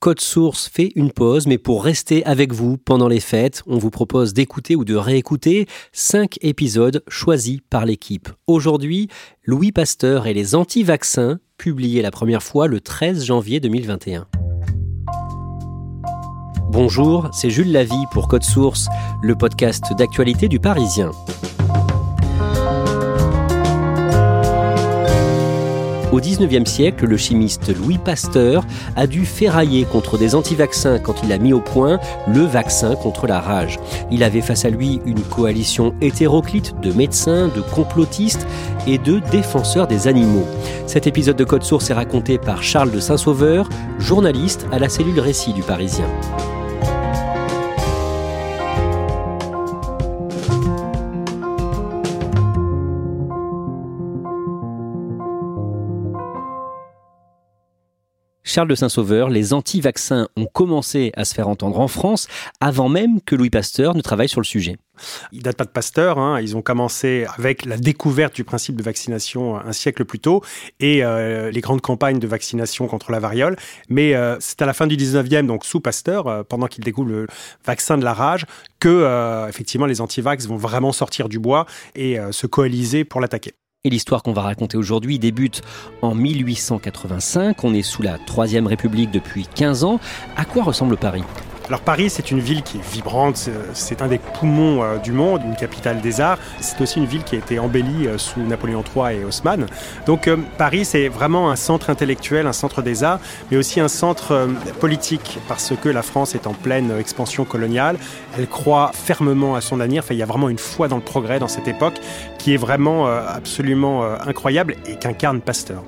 Code Source fait une pause, mais pour rester avec vous pendant les fêtes, on vous propose d'écouter ou de réécouter cinq épisodes choisis par l'équipe. Aujourd'hui, Louis Pasteur et les anti-vaccins, publiés la première fois le 13 janvier 2021. Bonjour, c'est Jules Lavie pour Code Source, le podcast d'actualité du Parisien. Au XIXe siècle, le chimiste Louis Pasteur a dû ferrailler contre des anti-vaccins quand il a mis au point le vaccin contre la rage. Il avait face à lui une coalition hétéroclite de médecins, de complotistes et de défenseurs des animaux. Cet épisode de Code Source est raconté par Charles de Saint-Sauveur, journaliste à la cellule Récit du Parisien. Charles de Saint-Sauveur, les anti-vaccins ont commencé à se faire entendre en France avant même que Louis Pasteur ne travaille sur le sujet. Ils datent pas de Pasteur, hein. ils ont commencé avec la découverte du principe de vaccination un siècle plus tôt et euh, les grandes campagnes de vaccination contre la variole. Mais euh, c'est à la fin du 19e, donc sous Pasteur, euh, pendant qu'il découvre le vaccin de la rage, que effectivement les anti-vax vont vraiment sortir du bois et se coaliser pour l'attaquer. Et l'histoire qu'on va raconter aujourd'hui débute en 1885. On est sous la Troisième République depuis 15 ans. À quoi ressemble Paris? Alors Paris, c'est une ville qui est vibrante, c'est un des poumons euh, du monde, une capitale des arts. C'est aussi une ville qui a été embellie euh, sous Napoléon III et Haussmann. Donc euh, Paris, c'est vraiment un centre intellectuel, un centre des arts, mais aussi un centre politique, parce que la France est en pleine expansion coloniale. Elle croit fermement à son avenir. Il y a vraiment une foi dans le progrès dans cette époque qui est vraiment absolument incroyable et qu'incarne Pasteur.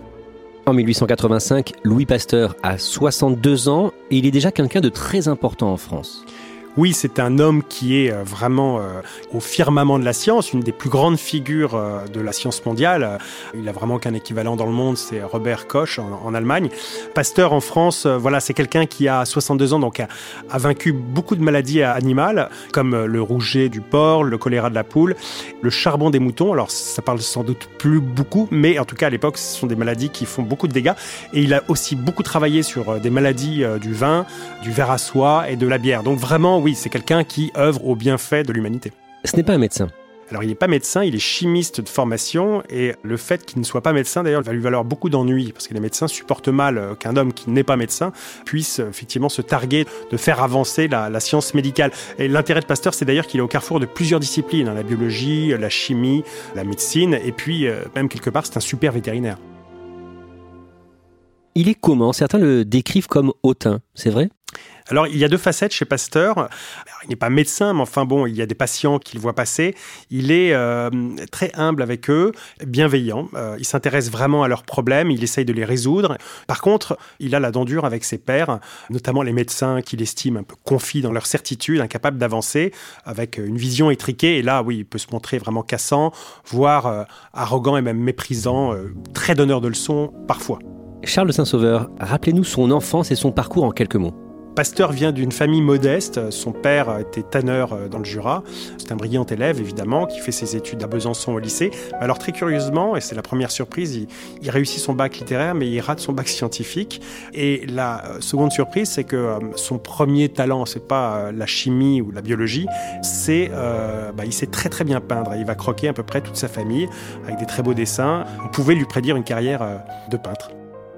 En 1885, Louis Pasteur a 62 ans et il est déjà quelqu'un de très important en France. Oui, c'est un homme qui est euh, vraiment euh, au firmament de la science, une des plus grandes figures euh, de la science mondiale. Il a vraiment qu'un équivalent dans le monde, c'est Robert Koch en, Allemagne. Pasteur en France, voilà, c'est quelqu'un qui a 62 ans, donc a, a, vaincu beaucoup de maladies animales, comme le rouget du porc, le choléra de la poule, le charbon des moutons. Alors, ça parle sans doute plus beaucoup, mais en tout cas, à l'époque, ce sont des maladies qui font beaucoup de dégâts. Et il a aussi beaucoup travaillé sur des maladies du vin, du verre à soie et de la bière. Donc vraiment, oui, c'est quelqu'un qui œuvre au bienfait de l'humanité. Ce n'est pas un médecin. Alors il n'est pas médecin, il est chimiste de formation et le fait qu'il ne soit pas médecin d'ailleurs va lui valoir beaucoup d'ennuis parce que les médecins supportent mal euh, qu'un homme qui n'est pas médecin puisse euh, effectivement se targuer de faire avancer la, science médicale. Et l'intérêt de Pasteur c'est d'ailleurs qu'il est au carrefour de plusieurs disciplines, hein, la biologie, la chimie, la médecine et puis euh, même quelque part c'est un super vétérinaire. Il est comment? Certains le décrivent comme hautain, c'est vrai? Alors, il y a deux facettes chez Pasteur. il n'est pas médecin, mais enfin bon, il y a des patients qu'il voit passer. Il est euh, très humble avec eux, bienveillant. Euh, il s'intéresse vraiment à leurs problèmes, il essaye de les résoudre. Par contre, il a la dent dure avec ses pairs, notamment les médecins qu'il estime un peu confis dans leur certitude, incapables d'avancer, avec une vision étriquée. Et là, oui, il peut se montrer vraiment cassant, voire euh, arrogant et même méprisant, très donneur de leçons parfois. Charles Saint-Sauveur, rappelez-nous son enfance et son parcours en quelques mots. Pasteur vient d'une famille modeste. Son père était tanneur euh, dans le Jura. C'est un brillant élève, évidemment, qui fait ses études à Besançon au lycée. Alors, très curieusement, et c'est la première surprise, il, réussit son bac littéraire, mais il rate son bac scientifique. Et la euh, seconde surprise, c'est que euh, son premier talent, c'est pas la chimie ou la biologie, c'est bah, il sait très très bien peindre. Il va croquer à peu près toute sa famille avec des très beaux dessins. On pouvait lui prédire une carrière de peintre.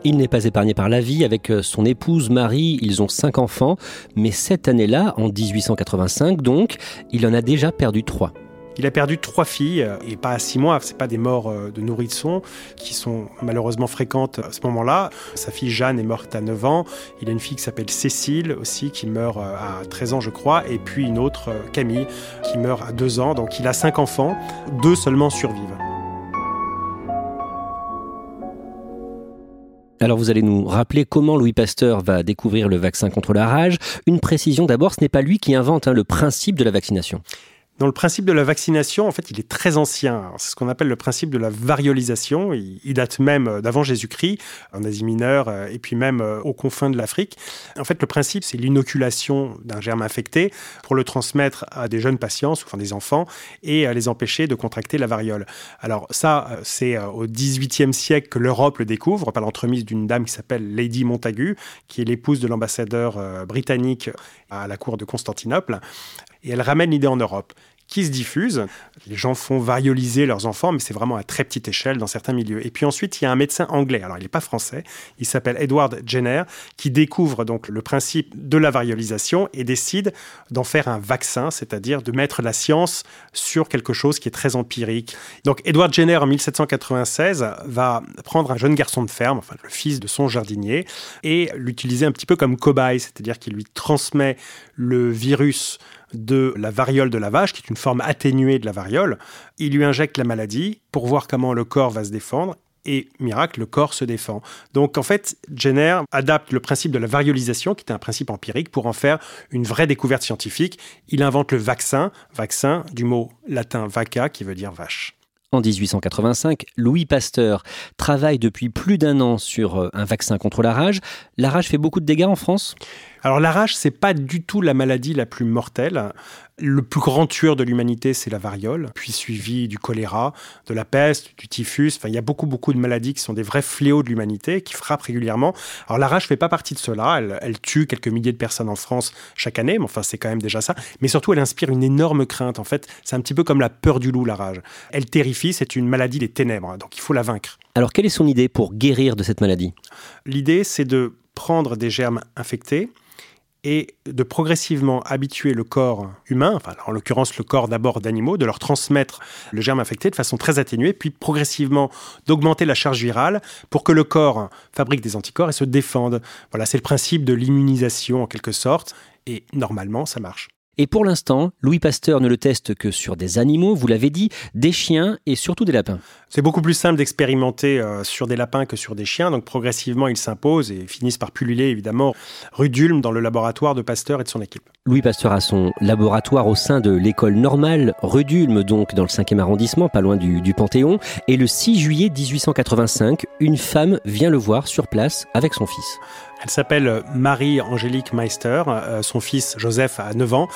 Il n'est pas épargné par la vie. Avec euh, son épouse Marie, ils ont cinq enfants. Mais cette année-là, en 1885 donc, il en a déjà perdu trois. Il a perdu trois filles, euh, et pas à six mois, c'est pas des morts euh, de nourrissons qui sont malheureusement fréquentes à ce moment-là. Sa fille Jeanne est morte à 9 ans. Il a une fille qui s'appelle Cécile aussi, qui meurt à 13 ans, je crois, et puis une autre, Camille, qui meurt à 2 ans. Donc il a cinq enfants, deux seulement survivent. Alors vous allez nous rappeler comment Louis Pasteur va découvrir le vaccin contre la rage. Une précision d'abord, ce n'est pas lui qui invente hein, le principe de la vaccination. Dans le principe de la vaccination, en fait, il est très ancien. C'est ce qu'on appelle le principe de la variolisation. Il, date même euh, d'avant Jésus-Christ, en Asie mineure, euh, et puis même euh, aux confins de l'Afrique. En fait, le principe, c'est l'inoculation d'un germe infecté pour le transmettre à des jeunes patients, enfin des enfants, et les empêcher de contracter la variole. Alors ça, c'est au XVIIIe siècle que l'Europe le découvre, par l'entremise d'une dame qui s'appelle Lady Montagu, qui est l'épouse de l'ambassadeur britannique à la cour de Constantinople et elle ramène l'idée en Europe qui se diffuse. Les gens font varioliser leurs enfants, mais c'est vraiment à très petite échelle dans certains milieux. Et puis ensuite, il y a un médecin anglais, alors il n'est pas français, il s'appelle Edward Jenner, qui découvre donc le principe de la variolisation et décide d'en faire un vaccin, c'est-à-dire de mettre la science sur quelque chose qui est très empirique. Donc Edward Jenner, en 1796, va prendre un jeune garçon de ferme, enfin le fils de son jardinier, et l'utiliser un petit peu comme cobaye, c'est-à-dire qu'il lui transmet le virus de la variole de la vache, qui est une forme atténuée de la variole. Il lui injecte la maladie pour voir comment le corps va se défendre. Et miracle, le corps se défend. Donc en fait, Jenner adapte le principe de la variolisation, qui est un principe empirique, pour en faire une vraie découverte scientifique. Il invente le vaccin, vaccin du mot latin vaca, qui veut dire vache. En 1885, Louis Pasteur travaille depuis plus d'un an sur euh, un vaccin contre la rage. La rage fait beaucoup de dégâts en France? Alors la rage, c'est pas du tout la maladie la plus mortelle. Le plus grand tueur de l'humanité, c'est la variole, puis suivi du choléra, de la peste, du typhus. Enfin, il y a beaucoup, beaucoup de maladies qui sont des vrais fléaux de l'humanité, qui frappent régulièrement. Alors la rage fait pas partie de cela. Elle, elle, tue quelques milliers de personnes en France chaque année, mais enfin, c'est quand même déjà ça. Mais surtout, elle inspire une énorme crainte. En fait, c'est un petit peu comme la peur du loup, la rage. Elle terrifie, c'est une maladie des ténèbres, donc il faut la vaincre. Alors, quelle est son idée pour guérir de cette maladie? L'idée, c'est de prendre des germes infectés, et de progressivement habituer le corps humain, en l'occurrence le corps d'abord d'animaux, de leur transmettre le germe infecté de façon très atténuée, puis progressivement d'augmenter la charge virale pour que le corps fabrique des anticorps et se défende. Voilà, c'est le principe de l'immunisation en quelque sorte, et normalement ça marche. Et pour l'instant, Louis Pasteur ne le teste que sur des animaux, vous l'avez dit, des chiens et surtout des lapins. C'est beaucoup plus simple d'expérimenter euh, sur des lapins que sur des chiens, donc progressivement ils s'imposent et finissent par pulluler évidemment rue d'Ulm dans le laboratoire de Pasteur et de son équipe. Louis Pasteur a son laboratoire au sein de l'école normale rue d'Ulm, donc dans le 5e arrondissement, pas loin du, du Panthéon, et le 6 juillet 1885, une femme vient le voir sur place avec son fils. Elle s'appelle Marie-Angélique Meister. Euh, son fils Joseph a 9 ans.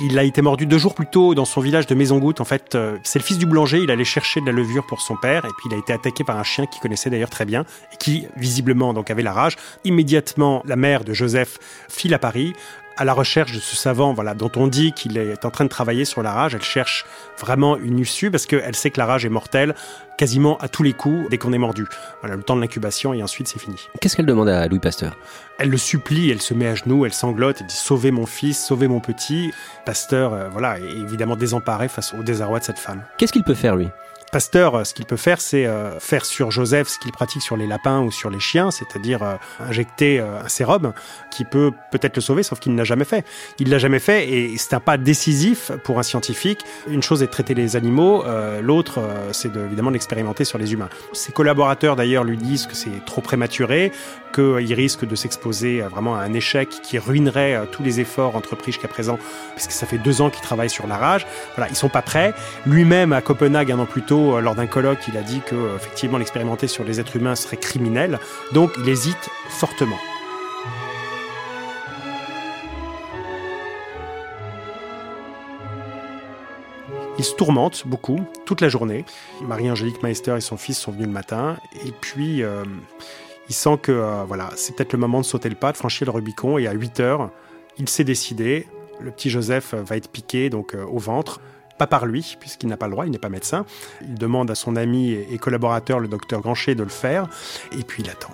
Il a été mordu deux jours plus tôt dans son village de Maison-Goutte. En fait, euh, c'est le fils du boulanger. Il allait chercher de la levure pour son père et puis il a été attaqué par un chien qu'il connaissait d'ailleurs très bien et qui visiblement donc avait la rage. Immédiatement, la mère de Joseph file à Paris à la recherche de ce savant voilà, dont on dit qu'il est en train de travailler sur la rage. Elle cherche vraiment une issue parce qu'elle sait que la rage est mortelle quasiment à tous les coups dès qu'on est mordu. Voilà, le temps de l'incubation et ensuite c'est fini. Qu'est-ce qu'elle demande à Louis Pasteur? Elle le supplie, elle se met à genoux, elle sanglote, elle dit sauvez mon fils, sauvez mon petit. Pasteur, euh, voilà, est évidemment désemparé face au désarroi de cette femme. Qu'est-ce qu'il peut faire lui? Pasteur, euh, ce qu'il peut faire, c'est euh, faire sur Joseph ce qu'il pratique sur les lapins ou sur les chiens, c'est-à-dire euh, injecter un sérum qui peut peut-être le sauver, sauf qu'il ne l'a jamais fait. Il l'a jamais fait et c'est un pas décisif pour un scientifique. Une chose est de traiter les animaux, l'autre, c'est évidemment d'expérimenter sur les humains. Ses collaborateurs d'ailleurs lui disent que c'est trop prématuré, qu'il risque de s'exposer vraiment à un échec qui ruinerait tous les efforts entrepris jusqu'à présent, puisque ça fait deux ans qu'il travaille sur la rage. Voilà, ils sont pas prêts. Lui-même à Copenhague un an plus tôt euh, lors d'un colloque, il a dit que euh, effectivement l'expérimenter sur les êtres humains serait criminel, donc il hésite fortement. Il se tourmente beaucoup, toute la journée. Marie-Angélique Meister et son fils sont venus le matin, et puis euh, il sent que voilà, c'est peut-être le moment de sauter le pas, de franchir le Rubicon, et à 8 heures, il s'est décidé. Le petit Joseph va être piqué donc au ventre pas par lui, puisqu'il n'a pas le droit, il n'est pas médecin. Il demande à son ami et collaborateur, le docteur Grancher, de le faire, et puis il attend.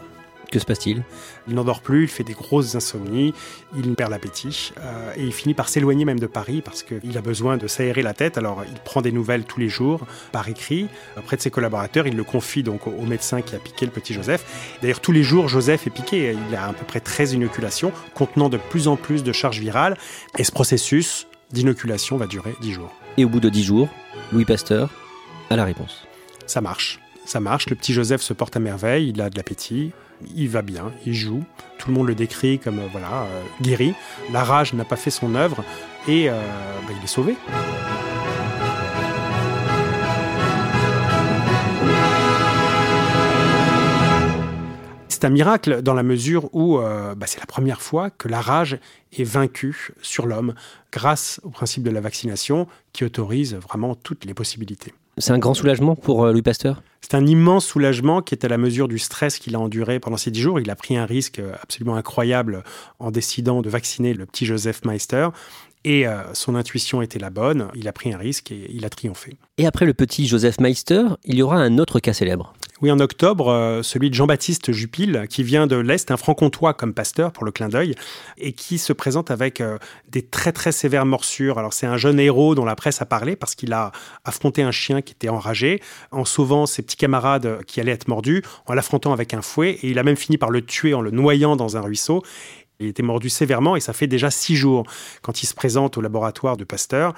Que se passe-t-il? Il, n'endort plus, il fait des grosses insomnies, il perd l'appétit euh, et il finit par s'éloigner même de Paris parce qu'il a besoin de s'aérer la tête. Alors il prend des nouvelles tous les jours par écrit auprès de ses collaborateurs. Il le confie donc au, médecin qui a piqué le petit Joseph. D'ailleurs tous les jours Joseph est piqué. Il a à peu près 13 inoculations contenant de plus en plus de charges virales et ce processus d'inoculation va durer 10 jours. Et au bout de 10 jours, Louis Pasteur a la réponse. Ça marche. Ça marche, le petit Joseph se porte à merveille, il a de l'appétit, il va bien, il joue. Tout le monde le décrit comme euh, voilà euh, guéri. La rage n'a pas fait son œuvre et euh, bah, il est sauvé. C'est un miracle dans la mesure où bah, c'est la première fois que la rage est vaincue sur l'homme grâce au principe de la vaccination qui autorise vraiment toutes les possibilités. C'est un grand soulagement pour Louis Pasteur? C'est un immense soulagement qui est à la mesure du stress qu'il a enduré pendant ces dix jours. Il a pris un risque absolument incroyable en décidant de vacciner le petit Joseph Meister. Et euh, son intuition était la bonne, il a pris un risque et il a triomphé. Et après le petit Joseph Meister, il y aura un autre cas célèbre. Oui, en octobre, euh, celui de Jean-Baptiste Jupil, qui vient de l'Est, un franc-comtois comme pasteur pour le clin d'œil, et qui se présente avec euh, des très très sévères morsures. Alors c'est un jeune héros dont la presse a parlé parce qu'il a affronté un chien qui était enragé, en sauvant ses petits camarades qui allaient être mordus, en l'affrontant avec un fouet, et il a même fini par le tuer en le noyant dans un ruisseau. Il était mordu sévèrement et ça fait déjà six jours quand il se présente au laboratoire de Pasteur.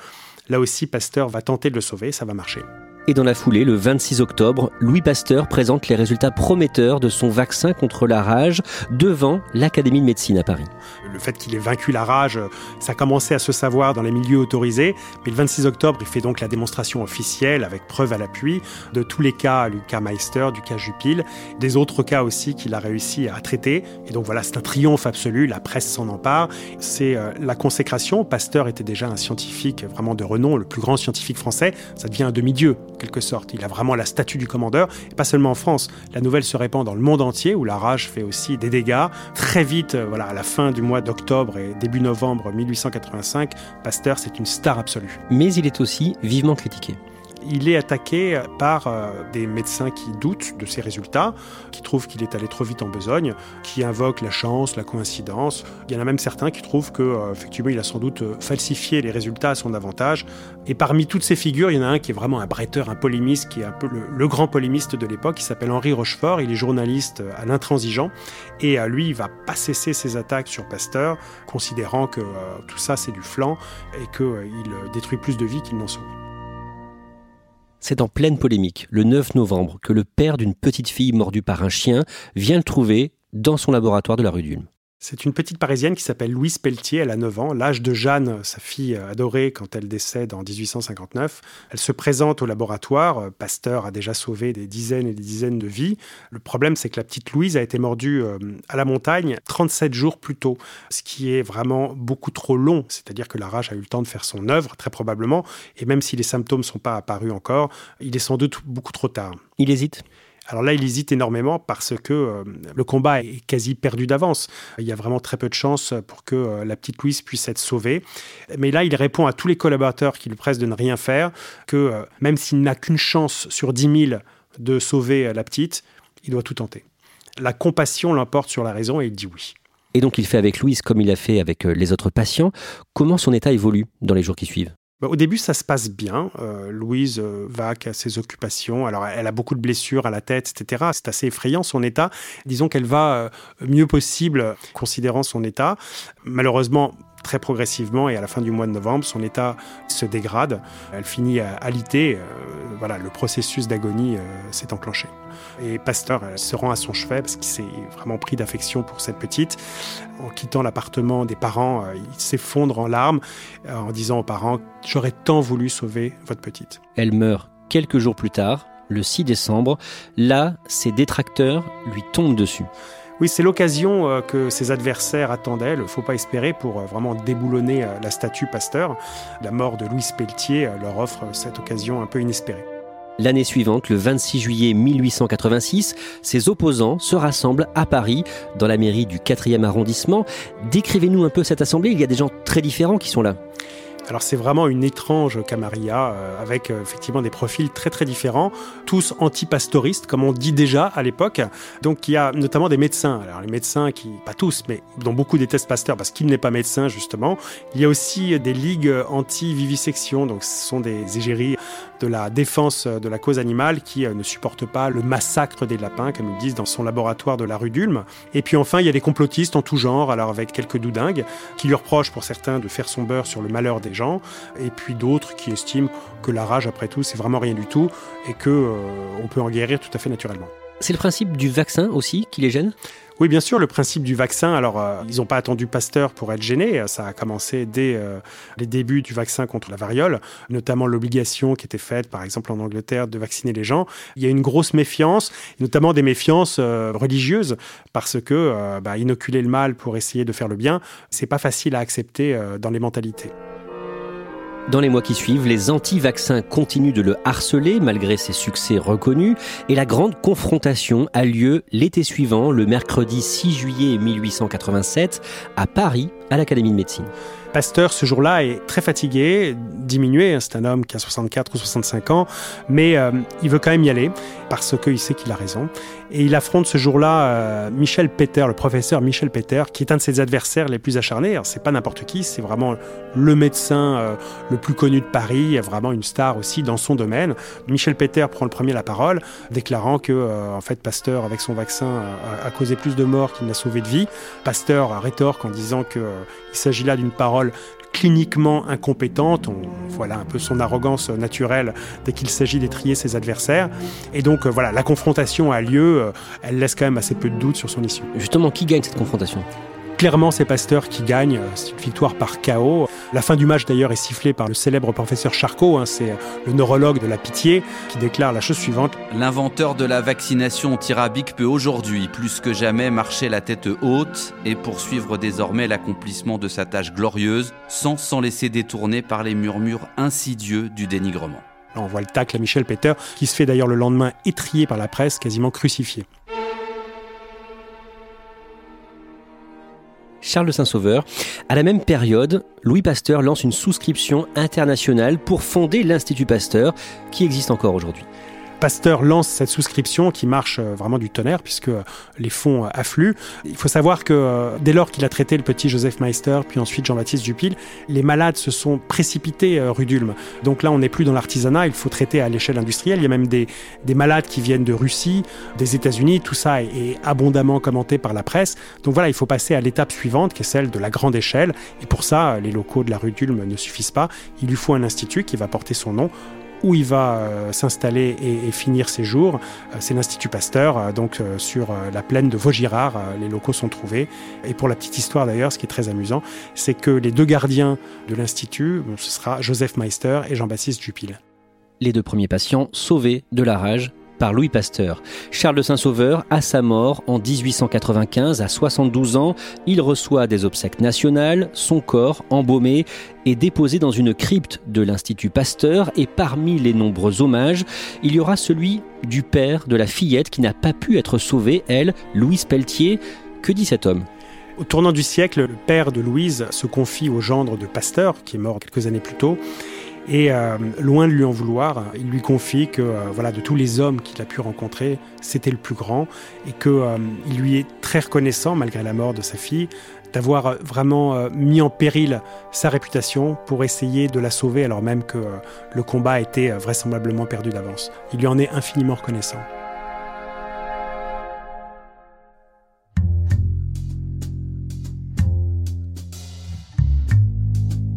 Là aussi, Pasteur va tenter de le sauver, ça va marcher. Et dans la foulée, le 26 octobre, Louis Pasteur présente les résultats prometteurs de son vaccin contre la rage devant l'Académie de médecine à Paris. Le fait qu'il ait vaincu la rage, ça commençait à se savoir dans les milieux autorisés, mais le 26 octobre, il fait donc la démonstration officielle avec preuve à l'appui de tous les cas, du cas Meister, du cas Jupil, des autres cas aussi qu'il a réussi à traiter. Et donc voilà, c'est un triomphe absolu, la presse s'en empare. C'est euh, la consécration. Pasteur était déjà un scientifique vraiment de renom, le plus grand scientifique français. Ça devient un demi-dieu quelque sorte. Il a vraiment la statue du commandeur, et pas seulement en France. La nouvelle se répand dans le monde entier, où la rage fait aussi des dégâts. Très vite, euh, voilà, à la fin du mois d'octobre et début novembre 1885, Pasteur, c'est une star absolue. Mais il est aussi vivement critiqué il est attaqué par euh, des médecins qui doutent de ses résultats, qui trouvent qu'il est allé trop vite en besogne, qui invoquent la chance, la coïncidence. Il y en a même certains qui trouvent que euh, effectivement il a sans doute euh, falsifié les résultats à son avantage. Et parmi toutes ces figures, il y en a un qui est vraiment un bretteur, un polémiste, qui est un peu le, grand polémiste de l'époque, qui s'appelle Henri Rochefort. Il est journaliste à l'intransigeant et lui, il va pas cesser ses attaques sur Pasteur, considérant que tout ça c'est du flanc et qu'il détruit plus de vies qu'il n'en sauve. C'est en pleine polémique, le 9 novembre, que le père d'une petite fille mordue par un chien vient le trouver dans son laboratoire de la rue d'Ulm. C'est une petite Parisienne qui s'appelle Louise Pelletier, elle a 9 ans, l'âge de Jeanne, sa fille adorée quand elle décède en 1859. Elle se présente au laboratoire, Pasteur a déjà sauvé des dizaines et des dizaines de vies. Le problème c'est que la petite Louise a été mordue euh, à la montagne 37 jours plus tôt, ce qui est vraiment beaucoup trop long, c'est-à-dire que la rage a eu le temps de faire son œuvre, très probablement, et même si les symptômes ne sont pas apparus encore, il est sans doute beaucoup trop tard. Il hésite? Alors là, il hésite énormément parce que euh, le combat est quasi perdu d'avance. Il y a vraiment très peu de chances pour que euh, la petite Louise puisse être sauvée. Mais là, il répond à tous les collaborateurs qui lui pressent de ne rien faire, que euh, même s'il n'a qu'une chance sur 10 000 de sauver la petite, il doit tout tenter. La compassion l'emporte sur la raison et il dit oui. Et donc il fait avec Louise comme il a fait avec les autres patients. Comment son état évolue dans les jours qui suivent? Au début, ça se passe bien. Euh, Louise euh, va à ses occupations. Alors, elle a beaucoup de blessures à la tête, etc. C'est assez effrayant son état. Disons qu'elle va euh, mieux possible, considérant son état. Malheureusement, très progressivement et à la fin du mois de novembre, son état se dégrade. Elle finit à alité. Euh, voilà, le processus d'agonie euh, s'est enclenché. Et Pasteur se rend à son chevet parce qu'il s'est vraiment pris d'affection pour cette petite. En quittant l'appartement des parents, euh, il s'effondre en larmes en disant aux parents J'aurais tant voulu sauver votre petite. Elle meurt quelques jours plus tard, le 6 décembre. Là, ses détracteurs lui tombent dessus. Oui, c'est l'occasion euh, que ses adversaires attendaient, il ne faut pas espérer, pour euh, vraiment déboulonner la statue Pasteur. La mort de Louis Pelletier leur offre cette occasion un peu inespérée. L'année suivante, le 26 juillet 1886, ses opposants se rassemblent à Paris, dans la mairie du 4e arrondissement. Décrivez-nous un peu cette assemblée, il y a des gens très différents qui sont là. Alors c'est vraiment une étrange Camarilla euh, avec euh, effectivement des profils très très différents, tous antipastoristes comme on dit déjà à l'époque. Donc il y a notamment des médecins. Alors les médecins qui, pas tous, mais dont beaucoup détestent Pasteur parce qu'il n'est pas médecin justement. Il y a aussi des ligues anti-vivisection, donc ce sont des égéries de la défense de la cause animale qui euh, ne supportent pas le massacre des lapins, comme ils disent dans son laboratoire de la rue d'Ulm. Et puis enfin, il y a des complotistes en tout genre, alors avec quelques doudingues, qui lui reprochent pour certains de faire son beurre sur le malheur des gens, et puis d'autres qui estiment que la rage, après tout, c'est vraiment rien du tout, et que euh, on peut en guérir tout à fait naturellement. C'est le principe du vaccin aussi qui les gêne? Oui, bien sûr, le principe du vaccin, alors euh, ils n'ont pas attendu Pasteur pour être gênés, ça a commencé dès euh, les débuts du vaccin contre la variole, notamment l'obligation qui était faite par exemple en Angleterre de vacciner les gens. Il y a une grosse méfiance, notamment des méfiances euh, religieuses, parce que bah, inoculer le mal pour essayer de faire le bien, c'est pas facile à accepter dans les mentalités. Dans les mois qui suivent, les anti-vaccins continuent de le harceler malgré ses succès reconnus et la grande confrontation a lieu l'été suivant, le mercredi 6 juillet 1887, à Paris, à l'Académie de médecine. Pasteur, ce jour-là, est très fatigué, diminué. C'est un homme qui a 64 ou 65 ans, mais euh, il veut quand même y aller parce qu'il sait qu'il a raison. Et il affronte ce jour-là euh, Michel Peter, le professeur Michel Peter, qui est un de ses adversaires les plus acharnés. C'est pas n'importe qui, c'est vraiment le médecin euh, le plus connu de Paris, vraiment une star aussi dans son domaine. Michel Peter prend le premier la parole, déclarant que en fait Pasteur, avec son vaccin, a, causé plus de morts qu'il n'a sauvé de vie. Pasteur rétorque en disant qu'il s'agit là d'une parole cliniquement incompétente. On, voilà un peu son arrogance naturelle dès qu'il s'agit d'étrier ses adversaires. Et donc euh, voilà, la confrontation a lieu. Euh, elle laisse quand même assez peu de doutes sur son issue. Justement, qui gagne cette confrontation? Clairement, c'est Pasteur qui gagne. C'est une victoire par chaos. La fin du match, d'ailleurs, est sifflée par le célèbre professeur Charcot. Hein. c'est le neurologue de la pitié qui déclare la chose suivante. L'inventeur de la vaccination tyrabique peut aujourd'hui, plus que jamais, marcher la tête haute et poursuivre désormais l'accomplissement de sa tâche glorieuse sans s'en laisser détourner par les murmures insidieux du dénigrement. on voit le tacle à Michel Peter, qui se fait d'ailleurs le lendemain étrier par la presse, quasiment crucifié. Charles Saint-Sauveur. À la même période, Louis Pasteur lance une souscription internationale pour fonder l'Institut Pasteur, qui existe encore aujourd'hui. Pasteur lance cette souscription qui marche euh, vraiment du tonnerre puisque euh, les fonds euh, affluent. Il faut savoir que dès lors qu'il a traité le petit Joseph Meister, puis ensuite Jean-Baptiste Dupil, les malades se sont précipités rue d'Ulm. Donc là, on n'est plus dans l'artisanat, il faut traiter à l'échelle industrielle. Il y a même des, des malades qui viennent de Russie, des États-Unis. Tout ça est, abondamment commenté par la presse. Donc voilà, il faut passer à l'étape suivante qui est celle de la grande échelle. Et pour ça, les locaux de la rue d'Ulm ne suffisent pas. Il lui faut un institut qui va porter son nom où il va euh, s'installer et, finir ses jours. Euh, c'est l'Institut Pasteur, euh, donc sur la plaine de Vaugirard, les locaux sont trouvés. Et pour la petite histoire d'ailleurs, ce qui est très amusant, c'est que les deux gardiens de l'Institut, ce sera Joseph Meister et Jean-Baptiste Dupil. Les deux premiers patients sauvés de la rage par Louis Pasteur. Charles de Saint-Sauveur, à sa mort en 1895, à 72 ans, il reçoit des obsèques nationales, son corps, embaumé, est déposé dans une crypte de l'Institut Pasteur et parmi les nombreux hommages, il y aura celui du père de la fillette qui n'a pas pu être sauvée, elle, Louise Pelletier. Que dit cet homme? Au tournant du siècle, le père de Louise se confie au gendre de Pasteur, qui est mort quelques années plus tôt, et euh, loin de lui en vouloir, il lui confie que euh, voilà, de tous les hommes qu'il a pu rencontrer, c'était le plus grand et qu'il euh, lui est très reconnaissant, malgré la mort de sa fille, d'avoir vraiment mis en péril sa réputation pour essayer de la sauver alors même que le combat était vraisemblablement perdu d'avance. Il lui en est infiniment reconnaissant.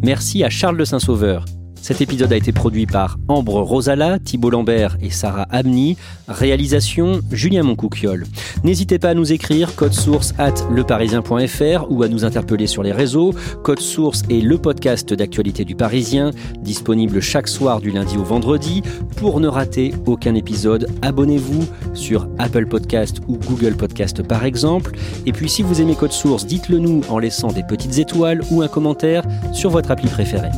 Merci à Charles de Saint-Sauveur Cet épisode a été produit par Ambre Rosala, Thibault Lambert et Sarah Amni. Réalisation Julien Moncouquiole. N'hésitez pas à nous écrire code source at leparisien.fr ou à nous interpeller sur les réseaux. Code source est le podcast d'actualité du Parisien, disponible chaque soir du lundi au vendredi. Pour ne rater aucun épisode, abonnez-vous sur Apple Podcast ou Google Podcast par exemple. Et puis si vous aimez Code Source, dites-le nous en laissant des petites étoiles ou un commentaire sur votre appli préférée.